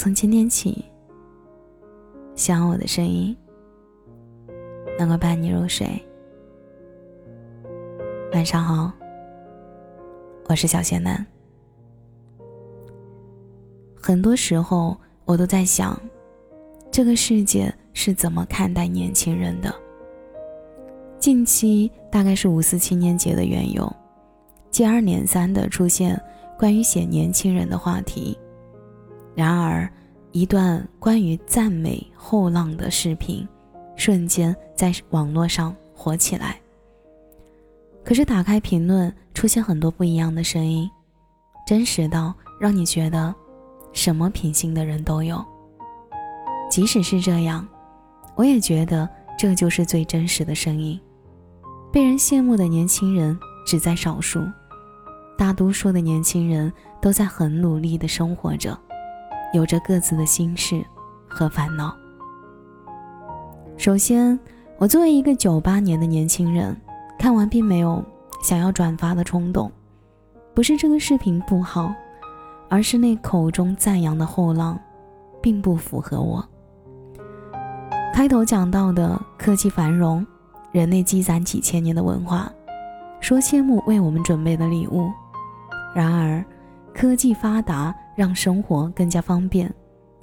从今天起，希望我的声音能够伴你入睡。晚上好，我是小仙男。很多时候，我都在想，这个世界是怎么看待年轻人的？近期大概是五四青年节的缘由，接二连三的出现关于写年轻人的话题。然而，一段关于赞美后浪的视频，瞬间在网络上火起来。可是打开评论，出现很多不一样的声音，真实到让你觉得，什么品性的人都有。即使是这样，我也觉得这就是最真实的声音。被人羡慕的年轻人只在少数，大多数的年轻人都在很努力的生活着，有着各自的心事和烦恼。首先，我作为一个九八年的年轻人。看完并没有想要转发的冲动，不是这个视频不好，而是那口中赞扬的后浪，并不符合我。开头讲到的科技繁荣，人类积攒几千年的文化，说羡慕为我们准备的礼物。然而，科技发达让生活更加方便，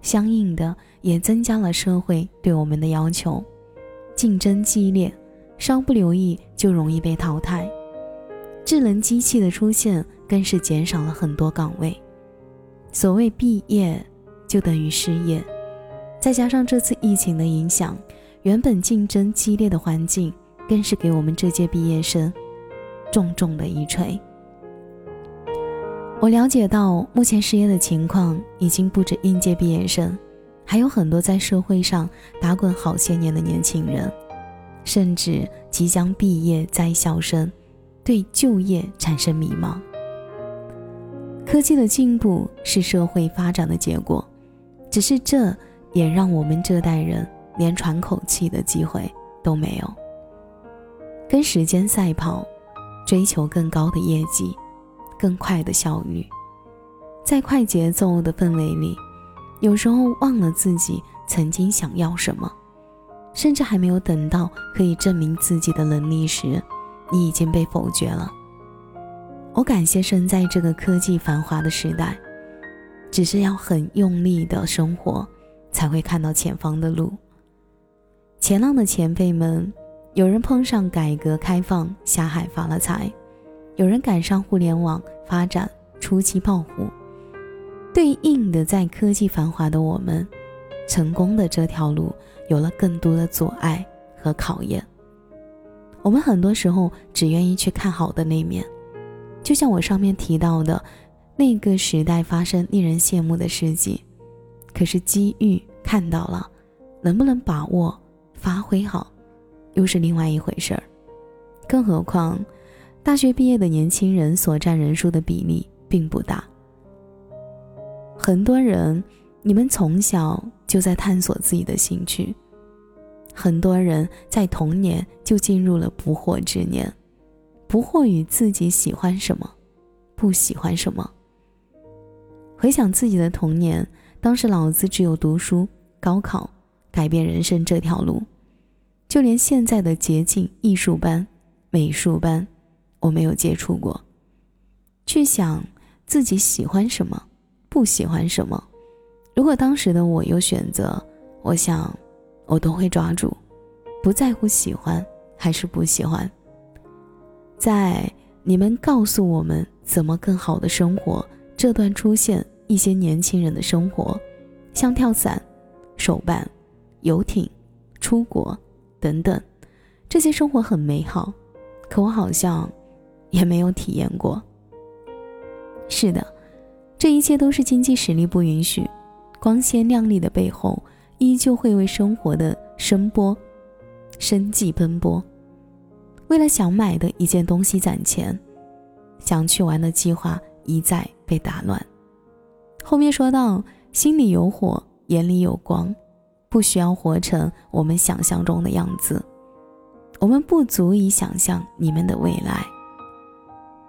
相应的也增加了社会对我们的要求，竞争激烈。稍不留意就容易被淘汰，智能机器的出现更是减少了很多岗位。所谓毕业就等于失业，再加上这次疫情的影响，原本竞争激烈的环境更是给我们这届毕业生重重的一锤。我了解到，目前失业的情况已经不止应届毕业生，还有很多在社会上打滚好些年的年轻人。甚至即将毕业在校生，对就业产生迷茫。科技的进步是社会发展的结果，只是这也让我们这代人连喘口气的机会都没有。跟时间赛跑，追求更高的业绩，更快的效率，在快节奏的氛围里，有时候忘了自己曾经想要什么。甚至还没有等到可以证明自己的能力时，你已经被否决了。我感谢生在这个科技繁华的时代，只是要很用力的生活，才会看到前方的路。前浪的前辈们，有人碰上改革开放下海发了财，有人赶上互联网发展初期爆火。对应的，在科技繁华的我们。成功的这条路有了更多的阻碍和考验。我们很多时候只愿意去看好的那面，就像我上面提到的，那个时代发生令人羡慕的事迹。可是机遇看到了，能不能把握发挥好，又是另外一回事儿。更何况，大学毕业的年轻人所占人数的比例并不大，很多人。你们从小就在探索自己的兴趣，很多人在童年就进入了不惑之年，不惑于自己喜欢什么，不喜欢什么。回想自己的童年，当时老子只有读书、高考、改变人生这条路，就连现在的捷径艺术班、美术班，我没有接触过。去想自己喜欢什么，不喜欢什么。如果当时的我有选择，我想，我都会抓住，不在乎喜欢还是不喜欢。在你们告诉我们怎么更好的生活这段，出现一些年轻人的生活，像跳伞、手办、游艇、出国等等，这些生活很美好，可我好像也没有体验过。是的，这一切都是经济实力不允许。光鲜亮丽的背后，依旧会为生活的声波、生计奔波。为了想买的一件东西攒钱，想去玩的计划一再被打乱。后面说到，心里有火，眼里有光，不需要活成我们想象中的样子。我们不足以想象你们的未来。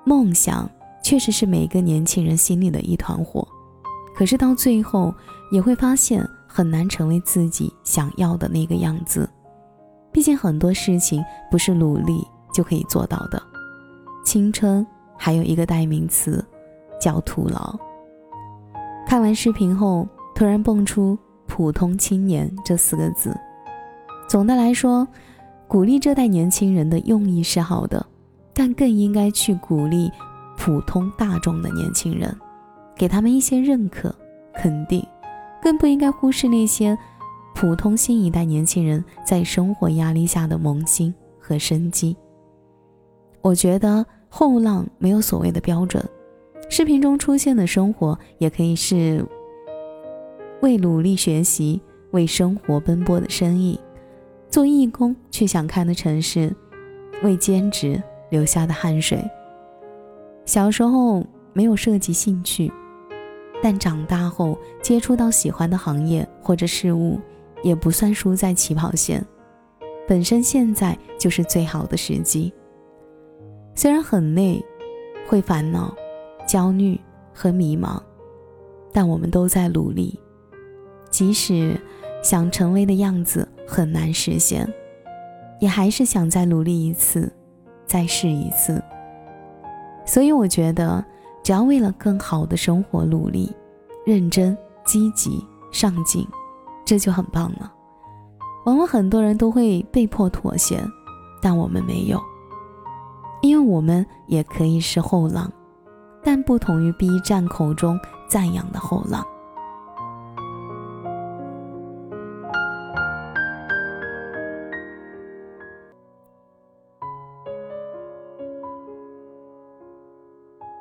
梦想确实是每个年轻人心里的一团火。可是到最后也会发现很难成为自己想要的那个样子。毕竟很多事情不是努力就可以做到的。青春还有一个代名词，叫徒劳。看完视频后，突然蹦出“普通青年”这四个字。总的来说，鼓励这代年轻人的用意是好的，但更应该去鼓励普通大众的年轻人，给他们一些认可、肯定，更不应该忽视那些普通新一代年轻人在生活压力下的萌新和生机。我觉得后浪没有所谓的标准，视频中出现的生活也可以是为努力学习、为生活奔波的身影。做义工去想看的城市，为兼职流下的汗水。小时候没有涉及兴趣，但长大后接触到喜欢的行业或者事物，也不算输在起跑线。本身现在就是最好的时机。虽然很累，会烦恼、焦虑和迷茫，但我们都在努力。即使想成为的样子。很难实现，也还是想再努力一次，再试一次。所以我觉得，只要为了更好的生活努力，认真、积极、上进，这就很棒了。往往很多人都会被迫妥协，但我们没有，因为我们也可以是后浪，但不同于 B 站口中赞扬的后浪。